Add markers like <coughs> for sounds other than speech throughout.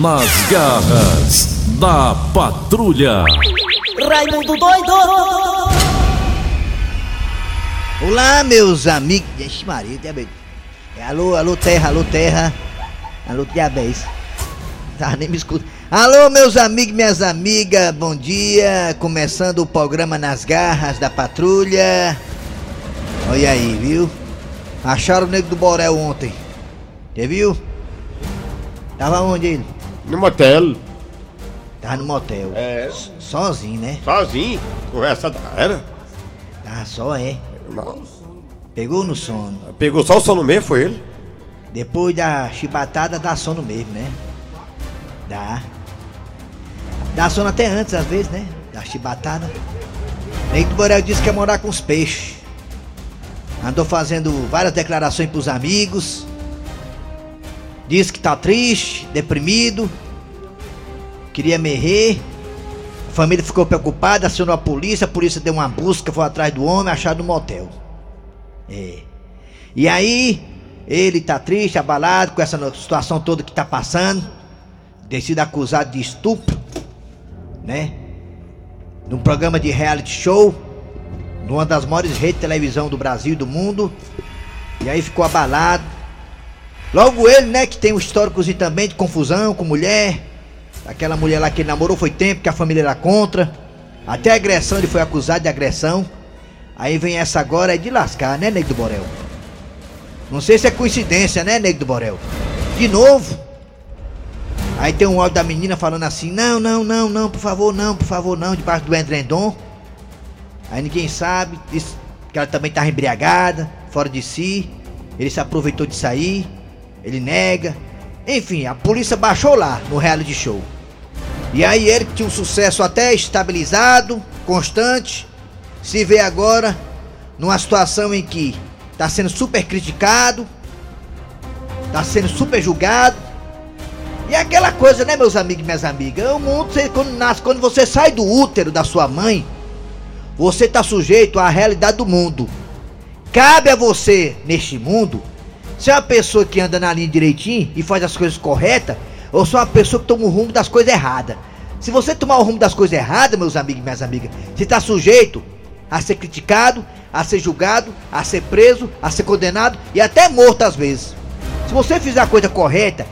Nas garras da patrulha. Raimundo doido! Olá, meus amigos. Ixi, Maria, diabetes. É, alô, alô, terra, alô, terra. Alô, diabetes. Tá, nem me escuta. Alô, meus amigos, minhas amigas, bom dia. Começando o programa Nas Garras da Patrulha. Olha aí, viu? Acharam o nego do Borel ontem. Você viu? Tava onde ele? No motel. Tava no motel. É. Sozinho, né? Sozinho. Conversa da era. Tava só, é. Não. Pegou no sono. Pegou só o sono mesmo, foi ele? Depois da chibatada dá sono mesmo, né? Dá. Dá sono até antes, às vezes, né? Da chibatada. Neito Borel disse que quer morar com os peixes. Andou fazendo várias declarações pros amigos. Disse que tá triste, deprimido. Queria morrer. A família ficou preocupada, acionou a polícia, a polícia deu uma busca, foi atrás do homem, achado no motel. É. E aí, ele tá triste, abalado com essa situação toda que tá passando. Tem sido acusado de estupro, né? Num programa de reality show, numa das maiores redes de televisão do Brasil e do mundo. E aí ficou abalado. Logo ele, né, que tem um históricozinho também de confusão com mulher. Aquela mulher lá que ele namorou foi tempo que a família era contra. Até agressão ele foi acusado de agressão. Aí vem essa agora é de lascar, né, Nego do Borel? Não sei se é coincidência, né, Nego do Borel? De novo. Aí tem um áudio da menina falando assim: Não, não, não, não, por favor, não, por favor, não, debaixo do endrendom. Aí ninguém sabe, disse que ela também estava embriagada, fora de si. Ele se aproveitou de sair, ele nega. Enfim, a polícia baixou lá no reality show. E aí ele que tinha um sucesso até estabilizado, constante, se vê agora numa situação em que está sendo super criticado, está sendo super julgado. E é aquela coisa, né, meus amigos e minhas amigas? O mundo, você, quando nasce, quando você sai do útero da sua mãe, você está sujeito à realidade do mundo. Cabe a você, neste mundo, ser uma pessoa que anda na linha direitinho e faz as coisas corretas, ou ser uma pessoa que toma o rumo das coisas erradas. Se você tomar o rumo das coisas erradas, meus amigos e minhas amigas, você está sujeito a ser criticado, a ser julgado, a ser preso, a ser condenado e até morto às vezes. Se você fizer a coisa correta,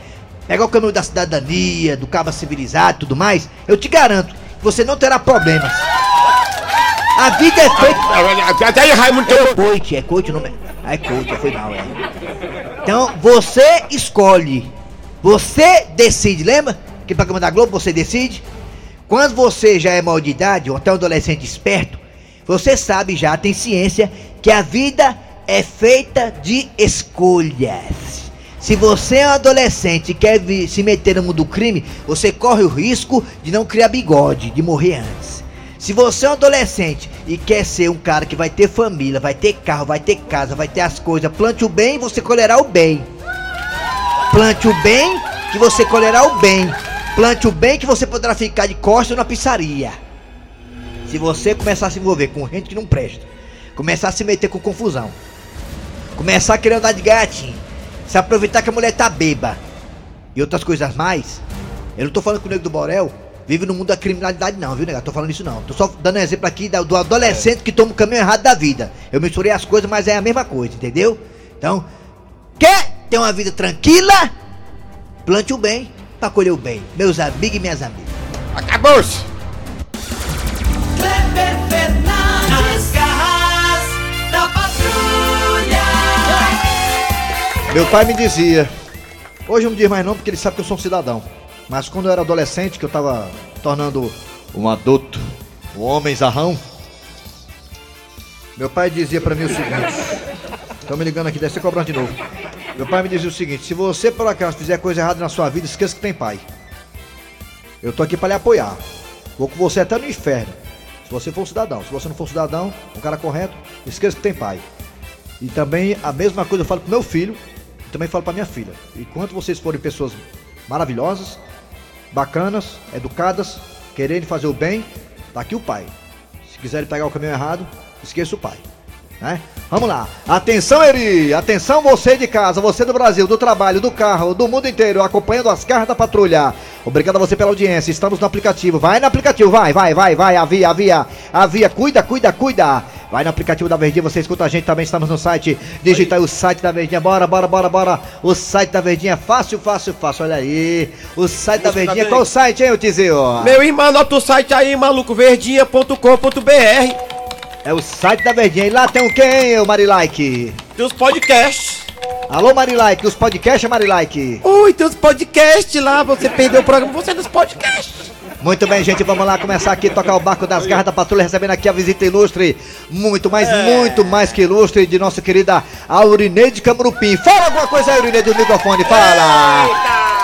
pegar o caminho da cidadania, do cabo civilizado e tudo mais, eu te garanto que você não terá problemas. A vida é feita. Até aí, Raimundo, É coach, é coach o nome. Ah, é coach, foi mal, é. Então você escolhe. Você decide, lembra? Que programa da Globo você decide? Quando você já é maior de idade, ou até um adolescente esperto, você sabe já, tem ciência, que a vida é feita de escolhas. Se você é um adolescente e quer se meter no mundo do crime, você corre o risco de não criar bigode, de morrer antes. Se você é um adolescente e quer ser um cara que vai ter família, vai ter carro, vai ter casa, vai ter as coisas, plante o bem, você colherá o bem. Plante o bem, que você colherá o bem. Plante o bem, que você poderá ficar de costas na pizzaria. Se você começar a se envolver com gente que não presta, começar a se meter com confusão, começar a querer andar de gatinho, se aproveitar que a mulher tá beba e outras coisas mais, eu não tô falando que o nego do Borel vive no mundo da criminalidade, não, viu, nego? Tô falando isso não. Tô só dando exemplo aqui do adolescente que toma o caminho errado da vida. Eu misturei as coisas, mas é a mesma coisa, entendeu? Então, quer ter uma vida tranquila? Plante o bem pra colher o bem. Meus amigos e minhas amigas. Acabou-se. Kleber Fernandes, garras da patrulha. Meu pai me dizia, hoje não diz mais não porque ele sabe que eu sou um cidadão. Mas quando eu era adolescente, que eu tava tornando um adulto, um homem zarrão, meu pai dizia pra mim o seguinte. Estão me ligando aqui, deve ser cobrando de novo. Meu pai me dizia o seguinte: se você por acaso fizer coisa errada na sua vida, esqueça que tem pai. Eu tô aqui pra lhe apoiar. Vou com você até no inferno. Se você for um cidadão. Se você não for um cidadão, um cara correto, esqueça que tem pai. E também a mesma coisa eu falo pro meu filho e também falo pra minha filha. Enquanto vocês forem pessoas maravilhosas, bacanas, educadas, querendo fazer o bem, tá aqui o pai. Se quiserem pegar o caminho errado, esqueça o pai. Né? Vamos lá. Atenção, Eri! Atenção, você de casa, você do Brasil, do trabalho, do carro, do mundo inteiro, acompanhando as garras da patrulha. Obrigado a você pela audiência. Estamos no aplicativo. Vai no aplicativo, vai, vai, vai, vai. Avia, avia, avia. Cuida, cuida, cuida. Vai no aplicativo da Verdinha, você escuta a gente também. Estamos no site. Digita aí o site da Verdinha. Bora, bora, bora, bora. O site da Verdinha é fácil, fácil, fácil. Olha aí. O site da Verdinha. Qual o site, hein, Tizio? Meu irmão, anota o site aí, malucoverdinha.com.br. É o site da Verdinha. E lá tem o quem, o Marilike? Tem os podcasts. Alô, Marilike. Os podcasts, Marilike. Ui, tem os podcasts lá. Você perdeu o programa, você é dos podcasts. Muito bem, gente, vamos lá começar aqui, tocar o barco das garras da patrulha, recebendo aqui a visita ilustre, muito mais, muito mais que ilustre, de nossa querida Aurineide Camurupim. Fala alguma coisa aí, Aurineide, do microfone, fala!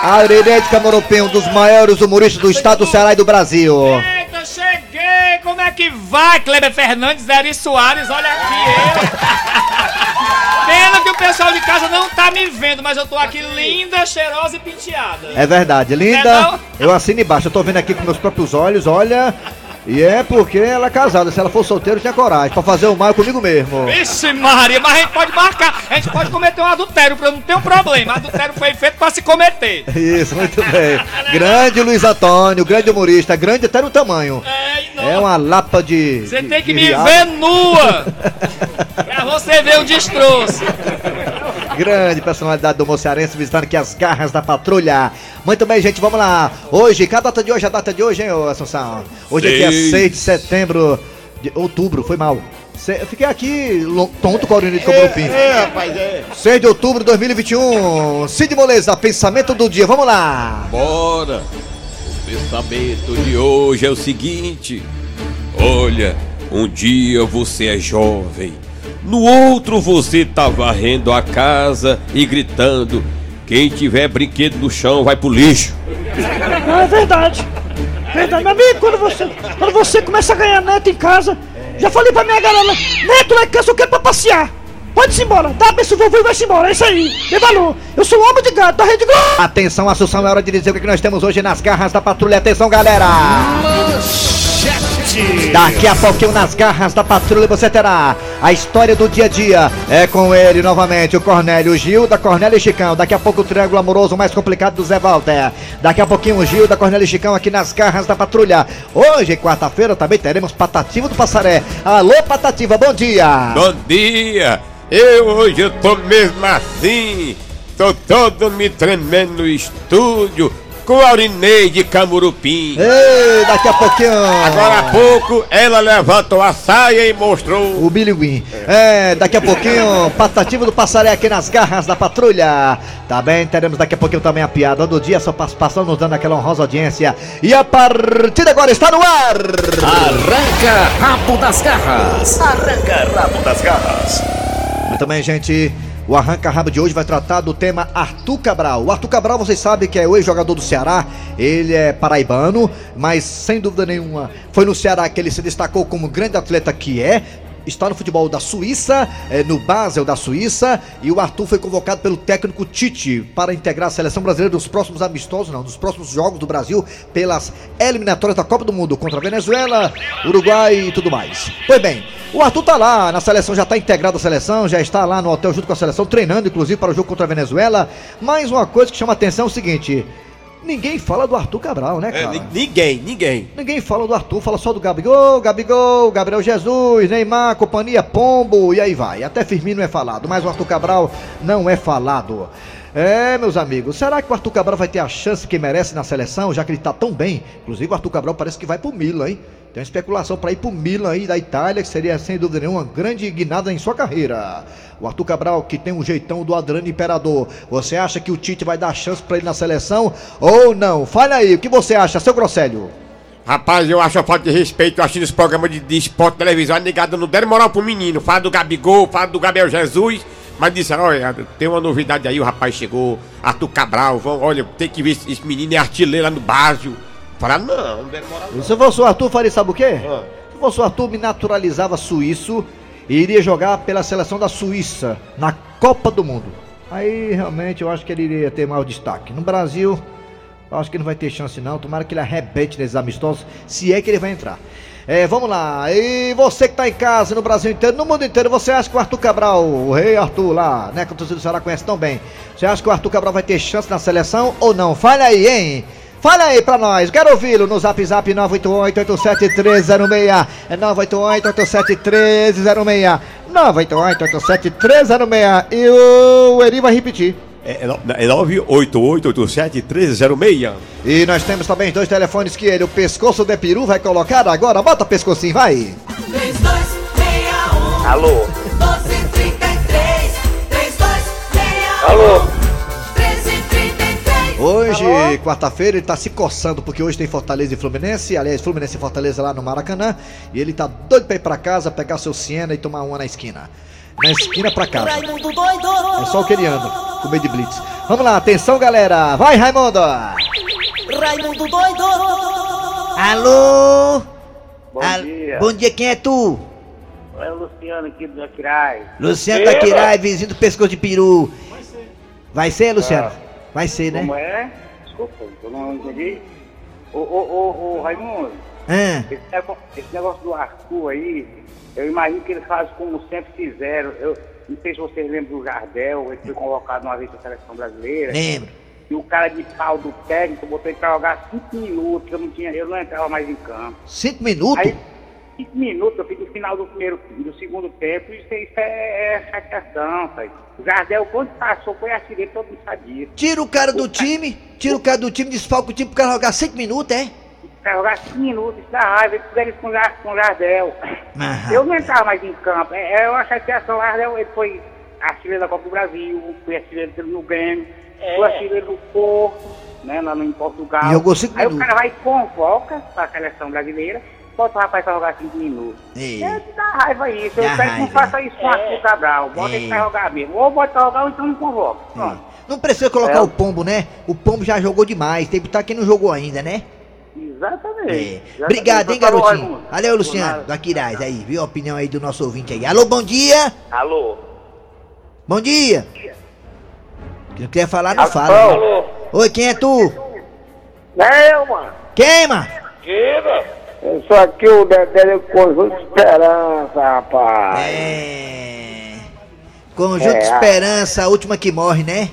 Aurineide Camurupim, um dos maiores humoristas do estado do Ceará e do Brasil. Eita, cheguei! Como é que vai, Kleber Fernandes, Eri Soares? Olha aqui eu! Pena que o pessoal de casa não tá me vendo, mas eu tô aqui linda, cheirosa e penteada. É verdade, É linda. não? Eu assino embaixo, eu tô vendo aqui com meus próprios olhos, olha. E é porque ela é casada, se ela for solteira, tinha coragem pra fazer o mal comigo mesmo. Vixe Maria, mas a gente pode marcar, a gente pode cometer um adultério, pra não ter um problema. Adultério foi feito pra se cometer. Isso, muito bem. Grande Luiz Antônio, grande humorista, grande até no tamanho. É, e. É uma lapa de. Você tem que de me ver nua! <laughs> pra você ver o destroço. Grande personalidade do Mocearense visitando aqui as garras da patrulha. Muito bem, gente, vamos lá. Hoje, qual a data de hoje? A data de hoje, hein, ô Assunção? Hoje aqui é 6 de setembro. De outubro, foi mal. Eu fiquei aqui tonto com a urina de Cobrupim. É, rapaz, é. 6 de outubro de 2021. Cid Moleza, pensamento do dia. Vamos lá. Bora! O pensamento de hoje é o seguinte: olha, um dia você é jovem, no outro você tá varrendo a casa e gritando: quem tiver brinquedo no chão vai pro lixo. Não, é verdade. Verdade, meu amigo, quando você, quando você começa a ganhar neto em casa, já falei pra minha galera, neto lá em casa eu quero pra passear. Pode-se embora, dá a benção vovô e vai-se embora, é isso aí, tem valor. Eu sou um homem de gato, da Rede Globo. Atenção, Assunção, é hora de dizer o que que nós temos hoje nas garras da patrulha. Atenção, galera! Daqui a pouquinho nas garras da patrulha você terá a história do dia a dia. É com ele novamente, o Cornélio Gil, da Cornélio e Chicão. Daqui a pouco o triângulo amoroso mais complicado do Zé Walter. Daqui a pouquinho o Gil, da Cornélio e Chicão aqui nas garras da patrulha. Hoje, quarta-feira, também teremos Patativo do Passaré. Alô, Patativa, bom dia! Bom dia! Eu hoje eu tô mesmo assim. Tô todo me tremendo no estúdio com a Aurineide Camurupim. Ei, daqui a pouquinho. Agora há pouco ela levantou a saia e mostrou. O Billy Win. É, daqui a pouquinho, Patativo do Passaré aqui nas garras da patrulha. Tá bem, teremos daqui a pouquinho também a piada do dia, sua participação nos dando aquela honrosa audiência. E a partida agora está no ar! Arranca rabo das garras. Arranca rabo das garras. Muito bem, gente. O Arranca Rabo de hoje vai tratar do tema Arthur Cabral. O Arthur Cabral, vocês sabem que é o ex-jogador do Ceará. Ele é paraibano, mas sem dúvida nenhuma foi no Ceará que ele se destacou como grande atleta que é. Está no futebol da Suíça, eh, no Basel da Suíça, e o Arthur foi convocado pelo técnico Tite para integrar a seleção brasileira nos próximos amistosos, não, nos próximos jogos do Brasil pelas eliminatórias da Copa do Mundo contra a Venezuela, Uruguai e tudo mais. Pois bem, o Arthur tá lá na seleção, já tá integrado à seleção, já está lá no hotel junto com a seleção, treinando inclusive para o jogo contra a Venezuela. Mas uma coisa que chama atenção é o seguinte: ninguém fala do Arthur Cabral, né, É, cara? ni- ninguém, ninguém. Ninguém fala do Arthur, fala só do Gabigol, Gabigol, Gabriel Jesus, Neymar, companhia, Pombo e aí vai. Até Firmino é falado, mas o Arthur Cabral não é falado. É, meus amigos, será que o Arthur Cabral vai ter a chance que merece na seleção, já que ele tá tão bem? Inclusive o Arthur Cabral parece que vai pro Milan, hein? Tem uma especulação para ir pro Milan aí da Itália, que seria sem dúvida nenhuma uma grande guinada em sua carreira. O Arthur Cabral, que tem um jeitão do Adriano Imperador, você acha que o Tite vai dar chance para ele na seleção ou não? Fala aí, o que você acha, seu Grosselho? Rapaz, eu acho a falta de respeito, eu acho nos programas de, de esporte televisão, a negada não deram moral pro menino. Fala do Gabigol, fala do Gabriel Jesus, mas disseram, olha, tem uma novidade aí, o rapaz chegou, Arthur Cabral, vão, olha, tem que ver esse, menino é artilheiro lá no Básio. Falaram, não, não deram moral. Se fosse o Arthur, faria sabe o quê? Se eu fosse o Arthur, me naturalizava suíço e iria jogar pela seleção da Suíça na Copa do Mundo. Aí realmente eu acho que ele iria ter maior destaque. No Brasil, eu acho que não vai ter chance não. Tomara que ele arrebente nesses amistosos, se é que ele vai entrar. É, vamos lá. E você que tá em casa, no Brasil inteiro, no mundo inteiro, você acha que o Arthur Cabral, o rei Arthur lá, né, que o torcedor do Ceará conhece tão bem, você acha que o Arthur Cabral vai ter chance na seleção ou não? Fale aí, hein? Fala aí pra nós, quero ouvi-lo no zap zap 988-87306. É 988-87306. 988-87306. E o Eri vai repetir. É, é no- é 988871306. E nós temos também dois telefones que ele, o pescoço de peru, vai colocar agora. Bota pescocinho, vai. 3261 Alô? Quarta-feira, ele tá se coçando porque hoje tem Fortaleza e Fluminense. Aliás, Fluminense e Fortaleza lá no Maracanã. E ele tá doido pra ir pra casa, pegar seu Siena e tomar uma na esquina. Na esquina pra casa. Raimundo doido É só o que ele anda, com meio de blitz. Vamos lá, atenção galera. Vai, Raimundo! Raimundo doido Alô? Bom Al- dia. Bom dia, quem é tu? É o Luciano aqui do Aquiraz. Luciano da Quirai, vizinho do pescoço de peru. Vai ser, Luciano? Vai ser, né? Como é? Desculpa, eu não entendi. Ô, ô, ô, ô, Raimundo, Ah, esse nego- esse negócio do Arthur aí, eu imagino que ele faz como sempre fizeram. Eu não sei se vocês lembram do Jardel, ele foi convocado uma vez na seleção brasileira. lembro. E o cara de pau do técnico botou ele pra jogar cinco minutos, eu não, tinha, eu não entrava mais em campo. Cinco minutos? Aí, cinco minutos, eu fiz no final do primeiro do segundo tempo, isso, isso é, é chateação, pai. O Jardel, quando passou, foi artilheiro, todo mundo sabia. Tira o cara do time, tira o cara do time, desfalca o time pro cara jogar cinco minutos, é? Pra jogar cinco minutos, isso dá raiva, eles fizeram isso com, o com o Jardel. Ah, Eu não entrava mais em campo, é, é uma chateação, o Jardel, ele foi artilheiro da Copa do Brasil, foi artilheiro no Grêmio, foi artilheiro do Porto, né, lá no, em Portugal. E Aí o cara vai e convoca pra seleção brasileira, bota o rapaz pra jogar cinco minutos. Ei. É que dá raiva isso. Eu espero que não faça isso com o Arthur Cabral. Bota ele É. pra jogar mesmo. Ou bota pra jogar ou então não convoca. Pronto. Não precisa colocar É. o pombo, né? O pombo já jogou demais. Tem que botar quem não jogou ainda, né? Exatamente. É. Exatamente. Obrigado, hein, garotinho. Valeu, Luciano, do Aquiraz aí, viu a opinião aí do nosso ouvinte aí. Alô, bom dia! Alô? Bom dia! Quem quer falar, não fala. né? Alô? Oi, quem é tu? Não, mano. Quem, mano? Eu sou aqui o Dedé Conjunto Esperança, rapaz. É. Conjunto É, Esperança, a última que morre, né?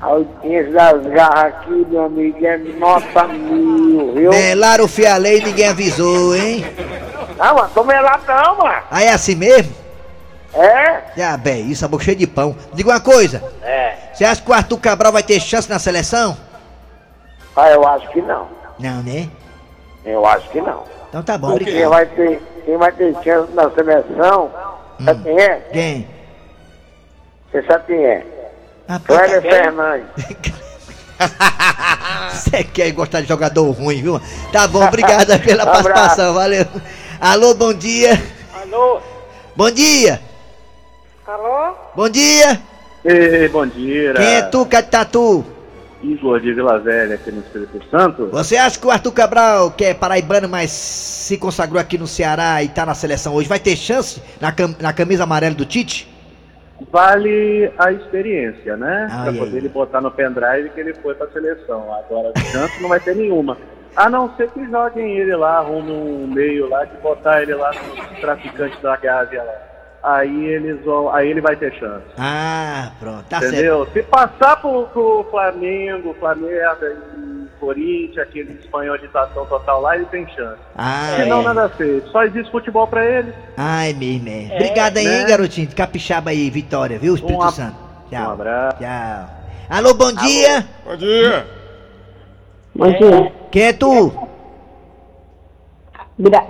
A audiência das garras aqui, meu amigo, é nota mil, viu? Melaram o fialei e ninguém avisou, hein? Não, mano, tô melado não, mano. Aí é assim mesmo? É? Já, bem, isso, a boca cheia de pão. Diga uma coisa, É. você acha que o Arthur Cabral vai ter chance na seleção? Ah, eu acho que não. Não, né? Eu acho que não. Então tá bom, Quem obrigado. vai ter, quem vai ter chance na seleção, sabe quem é? Quem? Você sabe quem é? Rapaz, Cléber Fernandes. <laughs> Você quer gostar de jogador ruim, viu? Tá bom, obrigado <laughs> pela participação, valeu. Alô, bom dia. Alô? Bom dia. Alô? Bom dia. Ei, bom dia. Quem é tu, Catatu? Igor de Vila Velha, aqui no Espírito Santo. Você acha que o Arthur Cabral, que é paraibano, mas se consagrou aqui no Ceará e tá na seleção hoje, vai ter chance na, cam- na camisa amarela do Tite? Vale a experiência, né? Ah, pra poder ele botar no pendrive que ele foi pra seleção. Agora, chance não vai ter nenhuma. A não ser que joguem ele lá, arrumem um meio lá de botar ele lá no traficante da Gávea lá. Aí eles vão. Aí ele vai ter chance. Ah, pronto, tá certo. entendeu? Se passar pro, pro Flamengo, Flamengo e Corinthians, aquele espanhol de tação total lá, ele tem chance. Ah, Se não, é. nada feito. Só existe futebol pra ele. Ai, mesmo, é. Obrigado aí, né? hein, garotinho. De Capixaba aí, Vitória, viu? Espírito Um ab- Santo. Um Tchau. abraço. Tchau. Alô, bom dia. Bom dia. Bom dia. Quem é tu? Bira.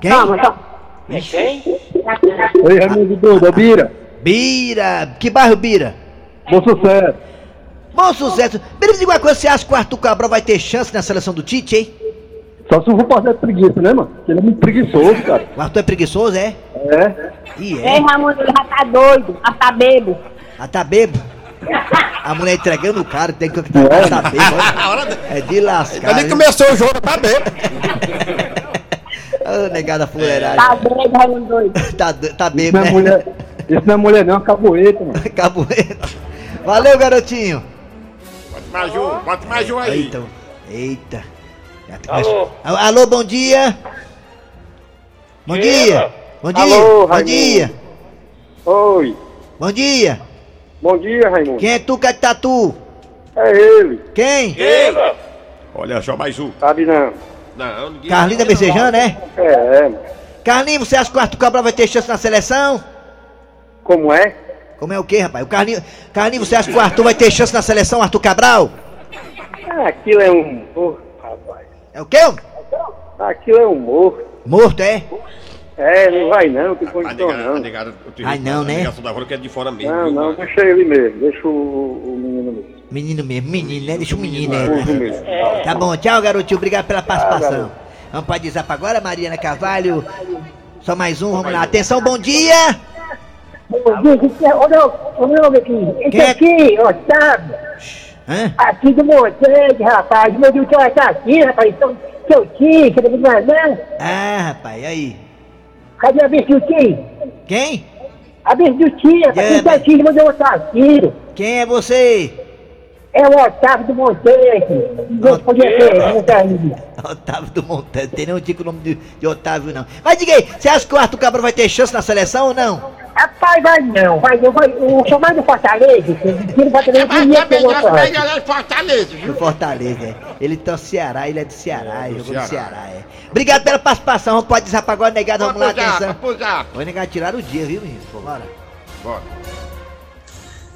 Quem? Calma, calma. Oi, Raimundo Duda, Bira. Bira. Que bairro, Bira? Bom sucesso. Bom sucesso. Bira, me diga uma coisa, você acha que o Arthur Cabral vai ter chance na seleção do Tite, hein? Só se eu for fazer preguiça, né, mano? Ele é muito preguiçoso, cara. O Arthur é preguiçoso, é? É. Ih, Ei, é. Raimundo, ele já tá doido, já tá bebo. Ah, tá bebo. A mulher entregando o cara, tem que estar tá bebo. <laughs> É de lascar. Viu? começou o jogo, tá bem. <laughs> Ô, <laughs> negada fuleiragem. Tá doido, Raimundo <laughs> doido. Tá, do- tá não é né? mulher. Isso não é mulher, não, é caboeta, mano. <laughs> Caboeira. Valeu, garotinho. Bota mais um, bota mais um aí. Eita. Eita. Tá- Alô. Alô, bom dia. Bom dia. Bom dia. Alô, bom Raimundo. dia. Oi. Bom dia. Bom dia, Raimundo. Quem é tu, Catatu? É ele. Quem? Olha só mais um. Sabe não. Não, ninguém. Carlinhos da Becejana, é? É, Carlinhos, você acha que o Arthur Cabral vai ter chance na seleção? como é? Como é o quê, rapaz? O Carlinhos, Carlinhos, você acha que o Arthur vai ter chance na seleção, Arthur Cabral? Ah, aquilo é um morto, rapaz. É o quê? homem? Aquilo é um morto. Morto, é? É, não vai não, tem A condição a não. negada, eu te Ai, não, a né? negação da que é de fora mesmo. Não, viu, não, mano? deixa ele mesmo, deixa o, o menino mesmo. Menino mesmo, menino, né? Deixa o menino, Morto né? Tá bom, tchau, garotinho. Obrigado pela participação. garoto. Vamos para WhatsApp agora, Mariana Carvalho. Só mais um, vamos lá. Atenção, bom dia! Bom dia, que é- Ô, meu, ô, meu aqui. Esse Quem é? aqui, sabe? Hã? Aqui do Montanha, rapaz. Meu Deus, que ela tá aqui, rapaz. Então, seu tio, você não me não? Ah, rapaz, aí. Cadê a bicho do tio? Quem? A bicho do tio, rapaz. Tá aqui, mandou outro tiro. Quem é você? É o Otávio do Montanha aqui. Não podia ser, não tá aí. <laughs> Otávio do Montanha. Tem nenhum tipo nome de, de Otávio, não. Mas diga aí, você acha que o Arthur Cabral vai ter chance na seleção ou não? Rapaz, vai não, vai não, vai. O chamado do Fortaleza, que tira o Fortaleza, não ia ter uma sorte. Do Fortaleza, é. Ele tá no Ceará, ele é do Ceará, ele jogou no Ceará. É. Obrigado pela participação, vamos pode desapagar agora, negado, vamos lá, atenção. Vamos já. Vou negar tirar o dia, viu, menino? Bora. Bora.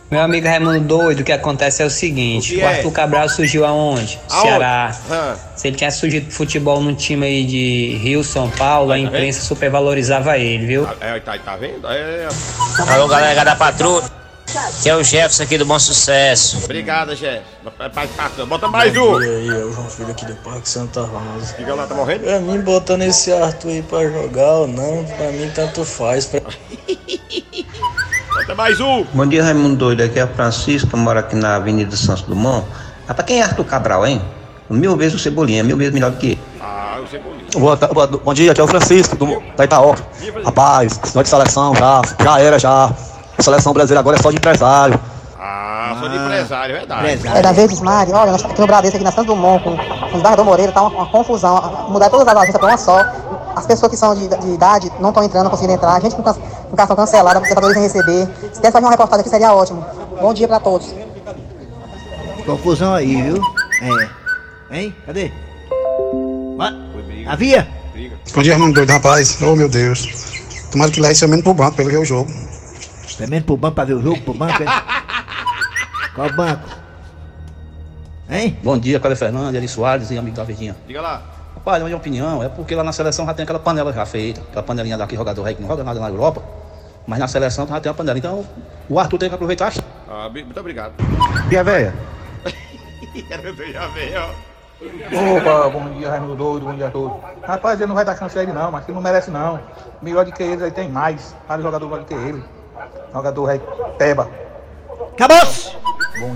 Meu amigo Raimundo doido, o que acontece é o seguinte: O o, é? Arthur Cabral surgiu aonde? Aonde? Ceará. Ah. Se ele tivesse surgido pro futebol num time aí de Rio, São Paulo, a Tá vendo? imprensa supervalorizava ele, viu? É, tá, tá vendo? É. Alô, galera da patrulha. Que é o Jefferson aqui do Bom Sucesso. Obrigado, chefe. Participação. Bota mais um. E aí, é o João Filho aqui do Parque Santa Rosa. Diga lá, tá morrendo? Pra mim, botando esse Arthur aí pra jogar ou não, pra mim tanto faz. Pra... <laughs> Bota mais um. Bom dia, Raimundo Doido. Aqui é Francisco, eu moro aqui na Avenida Santos Dumont. Rapaz, quem é Arthur Cabral, hein? Mil vezes o Cebolinha, mil vezes melhor do que ele. Ah, o Cebolinha. Boa, boa- bom dia, aqui é o Francisco do, da Itaó. Rapaz, senhor de seleção já, já era já. A seleção brasileira agora é só de empresário. Ah, sou de empresário, é verdade. Empresário. É da Verdes Mari, olha, nós estamos aqui no Bradesco, aqui na Santos Dumont, com, com os bairros do Moreira, tá uma, uma confusão. Mudar todas as agências para uma só. As pessoas que são de, de idade não estão entrando, não conseguindo entrar. A gente com, com cartão cancelado, os trabalhadores sem receber. Se desse fazer uma reportagem aqui seria ótimo. Bom dia para todos. Confusão aí, viu? É. Hein? Cadê? What? Havia? Bom dia, irmão doido, rapaz. Oh, meu Deus. Tomara que leve seu menos pro banco, pelo que é o jogo. Tá mesmo pro banco pra ver o jogo? Pro banco, é? Qual banco? Hein? Bom dia, Cléber Fernandes, Eli Soares e amigo da Verdinha. Diga lá. Rapaz, na minha opinião, é porque lá na seleção já tem aquela panela já feita, aquela panelinha daquele jogador rei que não joga nada na Europa, mas na seleção já tem a panela. Então, o Arthur tem que aproveitar. Ah, muito obrigado. E a véia? <laughs> Opa, bom dia, Raimundo Doido, bom dia a todos. Rapaz, ele não vai dar chance a ele não, mas que ele não merece não. Melhor do que ele, ele tem mais. Vários jogadores melhor do que ele. Jogador é Peba. Acabou-se!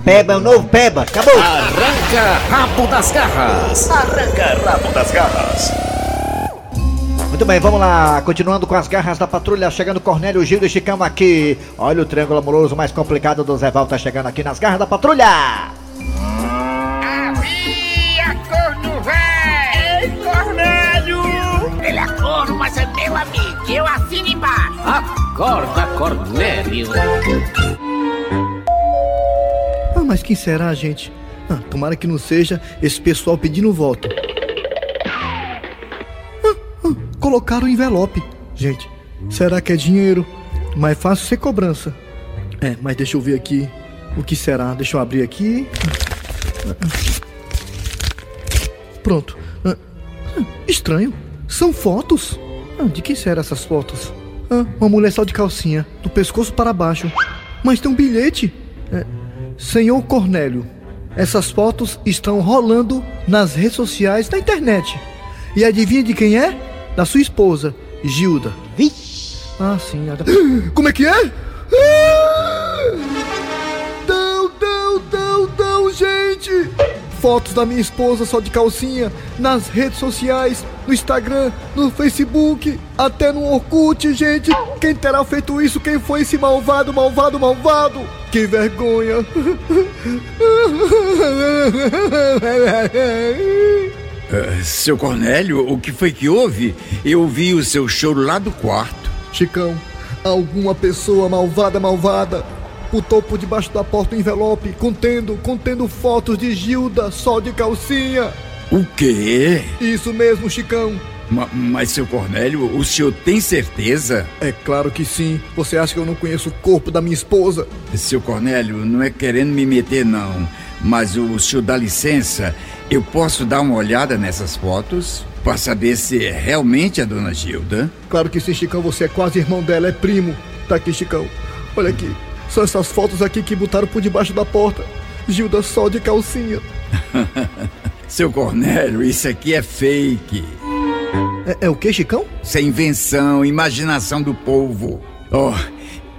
Peba, é o novo Peba, acabou! Arranca rabo das garras. Arranca rabo das garras. Muito bem, vamos lá, continuando com as garras da patrulha, chegando Cornélio Gil e Chicão aqui. Olha o triângulo amoroso mais complicado do Zé Val, tá chegando aqui nas garras da patrulha. Havia corno véi! Ei, Cornélio! Ele é corno, mas é meu amigo. Eu assino embaixo. Acorda, Cornélio. Ah, mas quem será, gente? Ah, tomara que não seja esse pessoal pedindo voto. Colocaram o envelope. Gente, será que é dinheiro? Mais fácil ser cobrança. É, mas deixa eu ver aqui. O que será? Deixa eu abrir aqui. Pronto. Ah, estranho. São fotos. Ah, de quem serão essas fotos? Ah, uma mulher só de calcinha, do pescoço para baixo. Mas tem um bilhete. É, Senhor Cornélio, essas fotos estão rolando nas redes sociais da internet. E adivinha de quem é? Da sua esposa, Gilda. Vixe! Ah, sim. <gasps> Como é que é? <gasps> Ah! Não, não, não, não, gente! Fotos da minha esposa só de calcinha nas redes sociais, no Instagram, no Facebook, até no Orkut, gente! Quem terá feito isso? Quem foi esse malvado, malvado, malvado? Que vergonha! <laughs> Ah, seu Cornélio, o que foi que houve? Eu vi o seu choro lá do quarto. Chicão, alguma pessoa malvada, malvada, botou por debaixo da porta um envelope contendo, contendo fotos de Gilda só de calcinha. O quê? Isso mesmo, Chicão. Ma- mas, seu Cornélio, o senhor tem certeza? É claro que sim. Você acha que eu não conheço o corpo da minha esposa? Seu Cornélio, não é querendo me meter, não. Mas o senhor dá licença, eu posso dar uma olhada nessas fotos? Pra saber se é realmente a dona Gilda? Claro que sim, Chicão. Você é quase irmão dela, é primo. Tá aqui, Chicão. Olha aqui. São essas fotos aqui que botaram por debaixo da porta. Gilda só de calcinha. <laughs> seu Cornélio, isso aqui é fake. É, é o que, Chicão? Isso é invenção, imaginação do povo. Oh,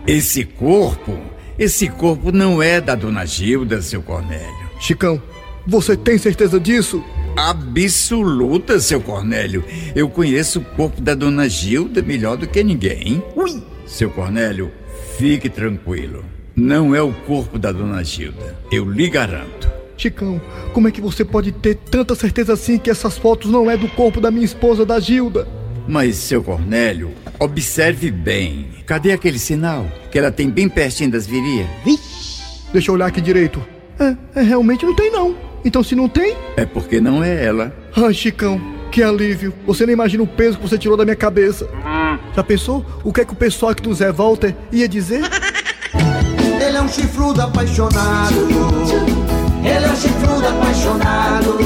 esse corpo, esse corpo não é da dona Gilda, seu Cornélio. Chicão, você tem certeza disso? Absoluta, seu Cornélio. Eu conheço o corpo da dona Gilda melhor do que ninguém. Ui! Seu Cornélio, fique tranquilo. Não é o corpo da dona Gilda. Eu lhe garanto. Chicão, como é que você pode ter tanta certeza assim que essas fotos não é do corpo da minha esposa, da Gilda? Mas, seu Cornélio, observe bem. Cadê aquele sinal que ela tem bem pertinho das virias? Deixa eu olhar aqui direito. É, é, realmente não tem não. Então se não tem... É porque não é ela. Ai, Chicão, que alívio. Você nem imagina o peso que você tirou da minha cabeça. Já pensou o que é que o pessoal aqui do Zé Walter ia dizer? <laughs> Ele é um chifrudo apaixonado. Ele é um chifrudo apaixonado.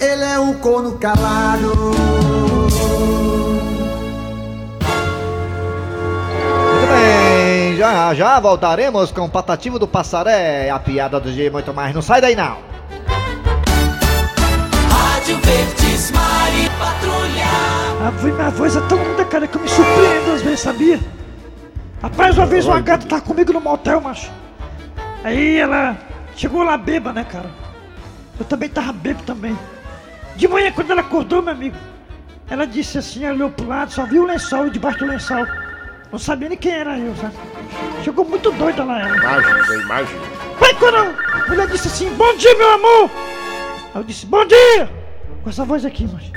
Ele é um corno calado. Já já voltaremos com o Patativo do Passaré, a piada do dia e muito mais. Não sai daí não. Rádio Verdes Mari Patrulha. Minha voz é tão linda, cara, que eu me surpreendo às vezes, sabia? Rapaz, uma vez uma gata tava comigo no motel, macho. Aí ela chegou lá bêbada, né, cara? Eu também tava bêbado também. De manhã, quando ela acordou, meu amigo, ela disse assim, ela olhou pro lado, só viu o lençol e debaixo do lençol. Não sabia nem quem era eu, sabe? Chegou muito doida lá, ela. Imagina, imagina. Aí quando a mulher disse assim, bom dia, meu amor! Aí eu disse, bom dia! Com essa voz aqui, mas.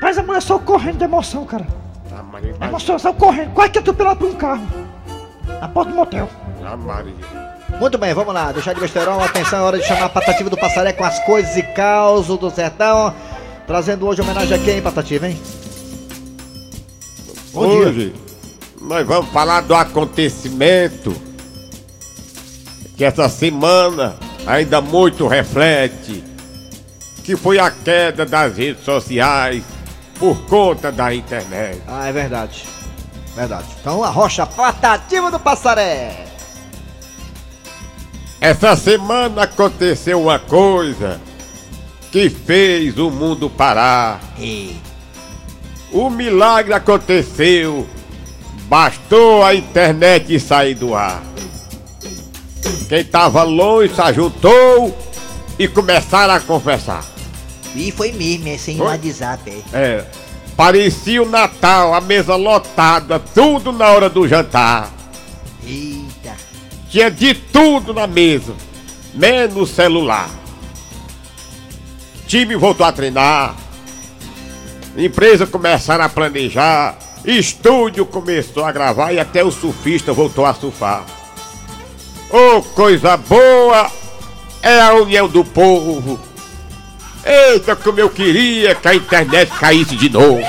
Mas a mulher saiu correndo de emoção, cara. Ah, Maria, A emoção saiu correndo, quase que atropelada por um carro. Na porta do motel. Ah, Maria. Muito bem, vamos lá, deixar de besterol, atenção, é hora de chamar a Patativa do Passaré com as coisas e causos do sertão. Trazendo hoje homenagem a quem, Patativa, hein? Bom dia. Nós vamos falar do acontecimento que essa semana ainda muito reflete, que foi a queda das redes sociais por conta da internet. Ah, é verdade. Verdade. Então a rocha Patativa do Passaré. Essa semana aconteceu uma coisa que fez o mundo parar. O milagre aconteceu, bastou a internet sair do ar. Quem tava longe se ajuntou e começaram a conversar. E foi mesmo, é sem? WhatsApp, é. É, parecia o Natal, a mesa lotada, tudo na hora do jantar. Eita. Tinha de tudo na mesa, menos celular. Time voltou a treinar. Empresa começaram a planejar. Estúdio começou a gravar e até o surfista voltou a surfar. Oh, coisa boa! É a união do povo. Eita, como eu queria que a internet caísse de novo.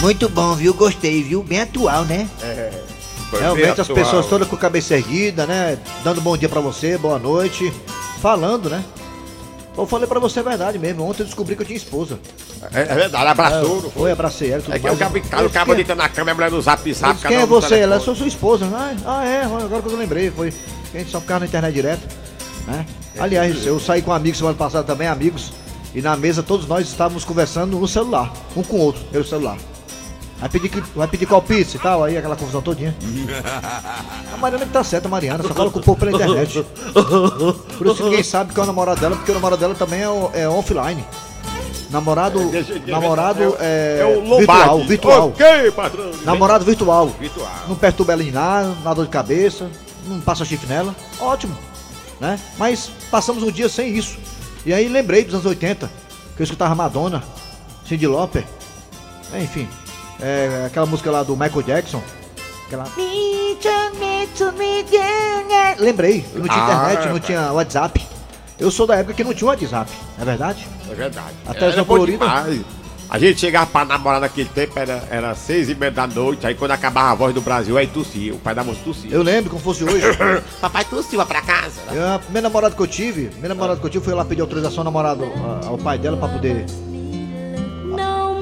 Muito bom, viu? Gostei, viu? Bem atual, né? É. Realmente as pessoas todas com a cabeça erguida, né? Dando bom dia pra você, boa noite. Falando, né? Eu falei pra você a verdade mesmo. Ontem eu descobri que eu tinha esposa. É, é verdade, abraçou, É, foi, abracei ela. tudo É que o mais. cabo, cara, o Eu cabo deita na cama, a mulher no zap Eu zap, Quem é você? Ela é telefone. sua, esposa. Ah, ah, é, agora que eu lembrei. Foi. A gente só ficava na internet direto. Né? Aliás, eu saí com amigos semana passada também, amigos. E na mesa todos nós estávamos conversando no celular, um com o outro, pelo celular. Vai pedir, que, vai pedir qual pizza e tal, aí aquela confusão todinha. <laughs> A Mariana que tá certa, a Mariana, só fala com o povo pela internet. Por isso que ninguém sabe que é o namorado dela, porque o namorado dela também é, o- é offline. Namorado, namorado é, é o virtual, Lombardi. virtual. Ok, patrão. Namorado virtual. Virtual. Não perturba ela em nada, não dá dor de cabeça, não passa chifre nela. Ótimo, né? Mas passamos um dia sem isso. E aí lembrei dos anos 80, que eu escutava Madonna, Cyndi Lauper, é, enfim, é, aquela música lá do Michael Jackson, aquela... Chame Lembrei, não tinha Ah, internet, não tinha WhatsApp. Eu sou da época que não tinha WhatsApp, é verdade? É verdade. Até Era coloridas. demais. A gente chegava pra namorar naquele tempo, era, era seis e meia da noite, aí quando acabava a voz do Brasil, aí tossia, o pai da moça tossia. Eu lembro como fosse hoje. <coughs> Papai tossiu, pra casa. Eu, a primeira namorada que eu tive, a primeira namorada que eu tive foi lá pedir autorização ao namorado, ao pai dela pra poder.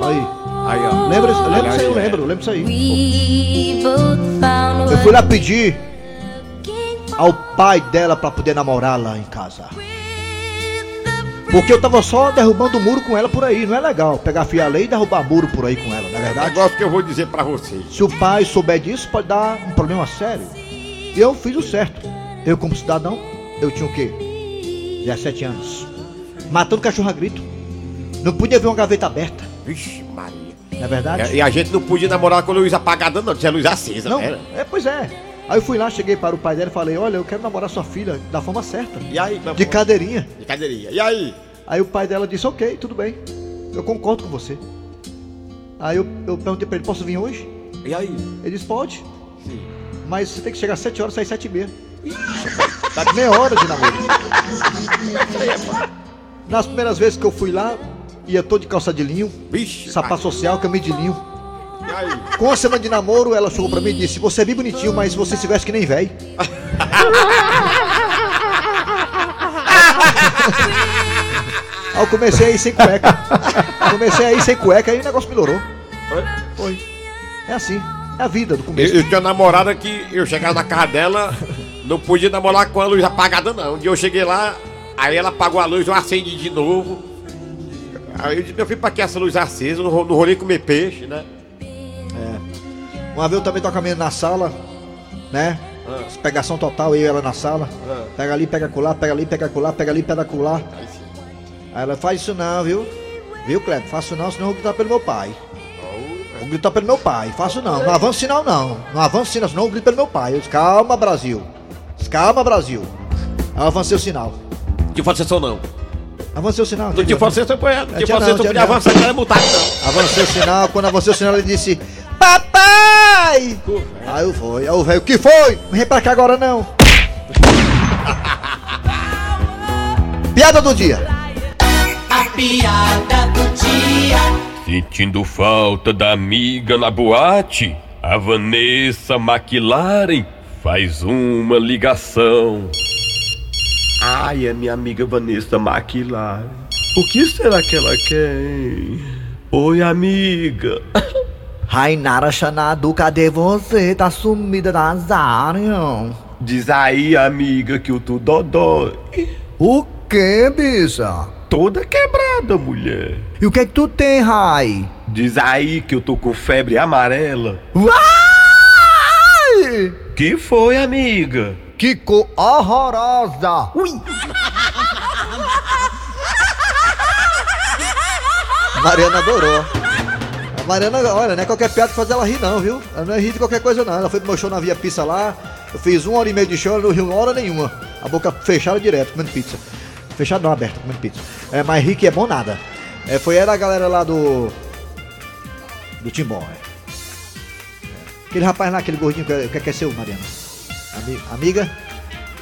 Aí. Aí, ó. Lembra, eu lembro isso aí, eu lembro, lembro isso aí. Eu fui lá pedir ao pai dela pra poder namorar lá em casa. Porque eu tava só derrubando o muro com ela por aí, não é legal pegar fia lei e derrubar muro por aí com ela, não é verdade? Negócio que eu vou dizer pra vocês. Se o pai souber disso, pode dar um problema sério. E eu fiz o certo. Eu, como cidadão, eu tinha o quê? 17 anos. Matando cachorro a grito. Não podia ver uma gaveta aberta. Vixe, Maria. Não é verdade? E, e a gente não podia namorar com a luz apagada, não, tinha luz acesa, Não, né? é, pois é. Aí eu fui lá, cheguei para o pai dela e falei, olha, eu quero namorar sua filha da forma certa. E aí, De amor? cadeirinha. De cadeirinha. E aí? Aí o pai dela disse, ok, tudo bem. Eu concordo com você. Aí eu, eu perguntei pra ele, posso vir hoje? E aí? Ele disse, pode. Mas você tem que chegar às 7 horas, sair às 7 e meia. Dá meia hora de namoro. <laughs> Nas primeiras vezes que eu fui lá, ia todo de calça de linho, Vixe, sapato social, camisa de linho. E aí? Com uma semana de namoro, ela chegou pra mim e disse: Você é bem bonitinho, mas você se veste que nem véi. <laughs> Aí eu comecei a ir sem cueca. Comecei a ir sem cueca e o negócio melhorou. Foi. É assim. É a vida do Eu, começo. eu tinha uma namorada que eu chegava na casa dela, não podia namorar com a luz apagada, não. Um dia eu cheguei lá, aí ela apagou a luz, eu acendi de novo. Aí eu disse, meu filho, pra que essa luz acesa? Não, não rolei comer peixe, né? É. Uma vez eu também tô caminhando na sala, né? Ah. Pegação total, eu e ela na sala. Ah. Pega ali, pega colar, pega ali, pega colar, pega ali, pega colar. Aí ela faz isso não, viu? Viu, Kleber? Faço não, senão eu vou gritar pelo meu pai. Vou gritar pelo meu pai. Faço não. Não avanço sinal não. Não avanço sinal, senão eu grito pelo meu pai. Eu disse, calma, Brasil. Calma, Brasil. Eu avancei o sinal. Que ser só não. Avancei o sinal. Não tinha entendeu? você, foi ela. Não É, tinha tinha você, podia avançar, não era multado, não. Avancei o sinal, quando avancei o sinal ele disse Papai! Aí eu fui, aí o velho, o que foi? Não vem pra cá agora não. <laughs> Piada do dia. A piada do dia. Sentindo falta da amiga na boate, a Vanessa McLaren faz uma ligação. Ai, é minha amiga Vanessa McLaren. O que será que ela quer? hein? Oi, amiga. <laughs> Rainara Xanadu, cadê você? Tá sumida das áreas. Diz aí, amiga, que eu tô dodói. O que, bicha? Toda quebrada, mulher. E o que é que tu tem, Rai? Diz aí que eu tô com febre amarela. Vai! Que foi, amiga? Cor horrorosa! Ui! Mariana adorou. A Mariana, olha, não é qualquer piada que faz ela rir, não, viu? Ela não é rir de qualquer coisa, não. Ela foi pro meu show na Via Pizza lá. Eu fiz uma hora e meia de show, ela não riu hora nenhuma. A boca fechada direto, comendo pizza. Fechada não, aberta, comendo pizza. É, mas rir que é bom nada. É, foi ela a galera lá do. Do Timbó, é. Aquele rapaz lá, aquele gordinho, que que é que é seu, Mariana? Ami- amiga?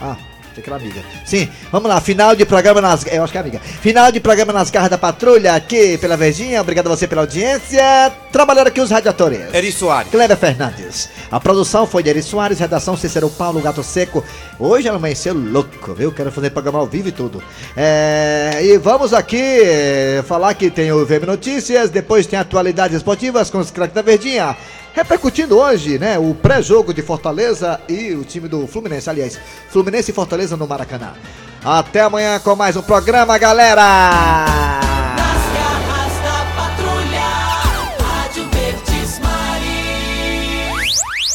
Ah, aquela amiga. Sim, vamos lá, final de programa nas. Eu acho que é amiga. Final de programa nas garras da patrulha aqui pela Verdinha. Obrigado a você pela audiência. Trabalharam aqui os radiadores. Eri Soares. Kleber Fernandes. A produção foi de Eri Soares, redação Cícero Paulo Gato Seco. Hoje ela amanheceu louco, viu? Quero fazer programa ao vivo e tudo. É, e vamos aqui é, falar que tem o VM Notícias, depois tem atualidades esportivas com os craques da Verdinha. Repercutindo hoje, né, o pré-jogo de Fortaleza e o time do Fluminense, aliás, Fluminense e Fortaleza no Maracanã. Até amanhã com mais um programa, galera!